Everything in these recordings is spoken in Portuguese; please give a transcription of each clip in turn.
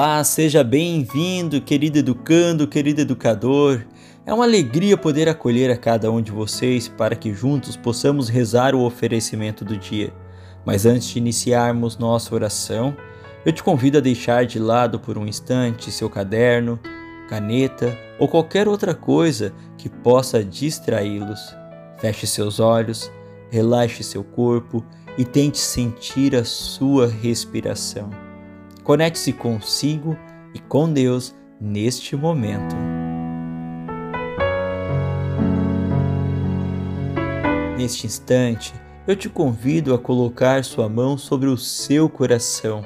Olá, seja bem-vindo, querido educando, querido educador. É uma alegria poder acolher a cada um de vocês para que juntos possamos rezar o oferecimento do dia. Mas antes de iniciarmos nossa oração, eu te convido a deixar de lado por um instante seu caderno, caneta ou qualquer outra coisa que possa distraí-los. Feche seus olhos, relaxe seu corpo e tente sentir a sua respiração. Conecte-se consigo e com Deus neste momento. Neste instante, eu te convido a colocar sua mão sobre o seu coração,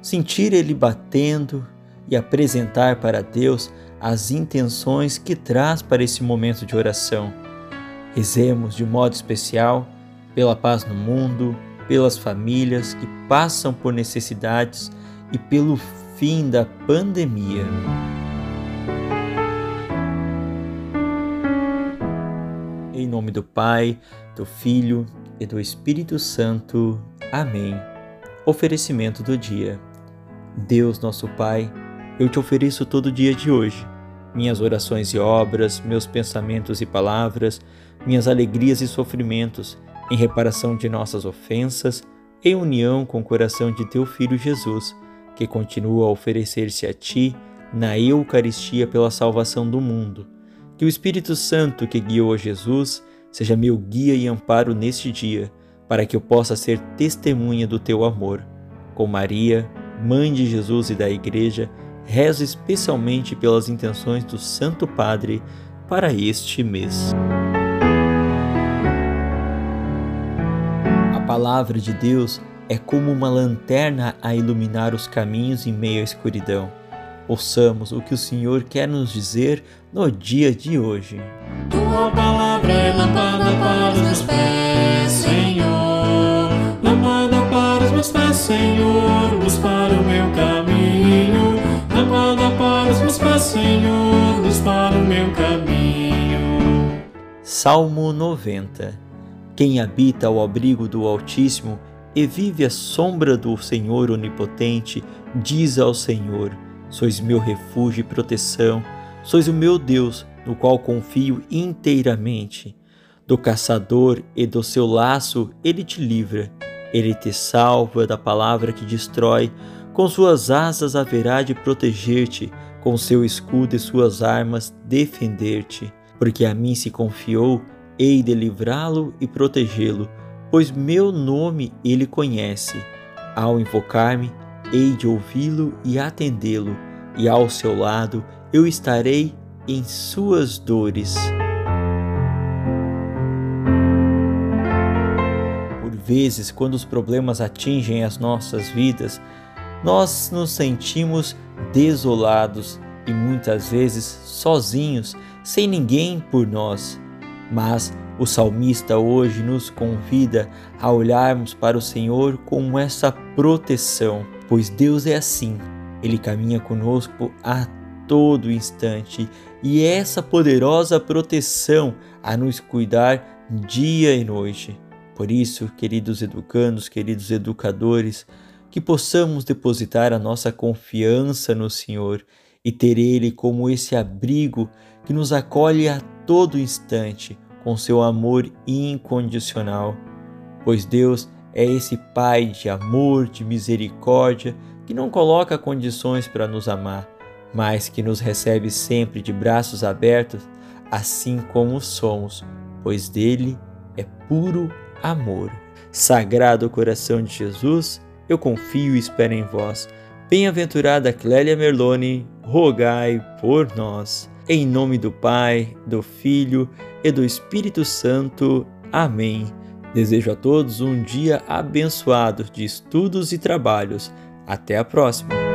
sentir ele batendo e apresentar para Deus as intenções que traz para esse momento de oração. Rezemos de modo especial pela paz no mundo, pelas famílias que passam por necessidades e pelo fim da pandemia. Em nome do Pai, do Filho e do Espírito Santo. Amém. Oferecimento do dia. Deus, nosso Pai, eu te ofereço todo o dia de hoje, minhas orações e obras, meus pensamentos e palavras, minhas alegrias e sofrimentos, em reparação de nossas ofensas, em união com o coração de teu Filho Jesus que continua a oferecer-se a ti na Eucaristia pela salvação do mundo. Que o Espírito Santo que guiou a Jesus seja meu guia e amparo neste dia, para que eu possa ser testemunha do teu amor. Com Maria, Mãe de Jesus e da Igreja, rezo especialmente pelas intenções do Santo Padre para este mês. A palavra de Deus é como uma lanterna a iluminar os caminhos em meio à escuridão. Ouçamos o que o Senhor quer nos dizer no dia de hoje. Tua palavra é lâmpada para os meus pés, Senhor. Lâmpada para os meus pés, Senhor. Luz para o meu caminho. Lâmpada para os meus pés, Senhor. Luz para o meu caminho. Salmo 90 Quem habita ao abrigo do Altíssimo e vive à sombra do Senhor Onipotente, diz ao Senhor: Sois meu refúgio e proteção, sois o meu Deus, no qual confio inteiramente. Do caçador e do seu laço ele te livra, ele te salva da palavra que destrói, com suas asas haverá de proteger-te, com seu escudo e suas armas defender-te. Porque a mim se confiou, hei de livrá-lo e protegê-lo pois meu nome ele conhece. Ao invocar-me, hei de ouvi-lo e atendê-lo, e ao seu lado eu estarei em suas dores. Por vezes, quando os problemas atingem as nossas vidas, nós nos sentimos desolados e muitas vezes sozinhos, sem ninguém por nós. Mas o salmista hoje nos convida a olharmos para o Senhor com essa proteção, pois Deus é assim, Ele caminha conosco a todo instante e é essa poderosa proteção a nos cuidar dia e noite. Por isso, queridos educandos, queridos educadores, que possamos depositar a nossa confiança no Senhor e ter Ele como esse abrigo que nos acolhe a todo instante com seu amor incondicional, pois Deus é esse Pai de amor, de misericórdia, que não coloca condições para nos amar, mas que nos recebe sempre de braços abertos, assim como somos, pois dele é puro amor. Sagrado coração de Jesus, eu confio e espero em vós. Bem-aventurada Clélia Merlone, rogai por nós. Em nome do Pai, do Filho e do Espírito Santo. Amém. Desejo a todos um dia abençoado de estudos e trabalhos. Até a próxima!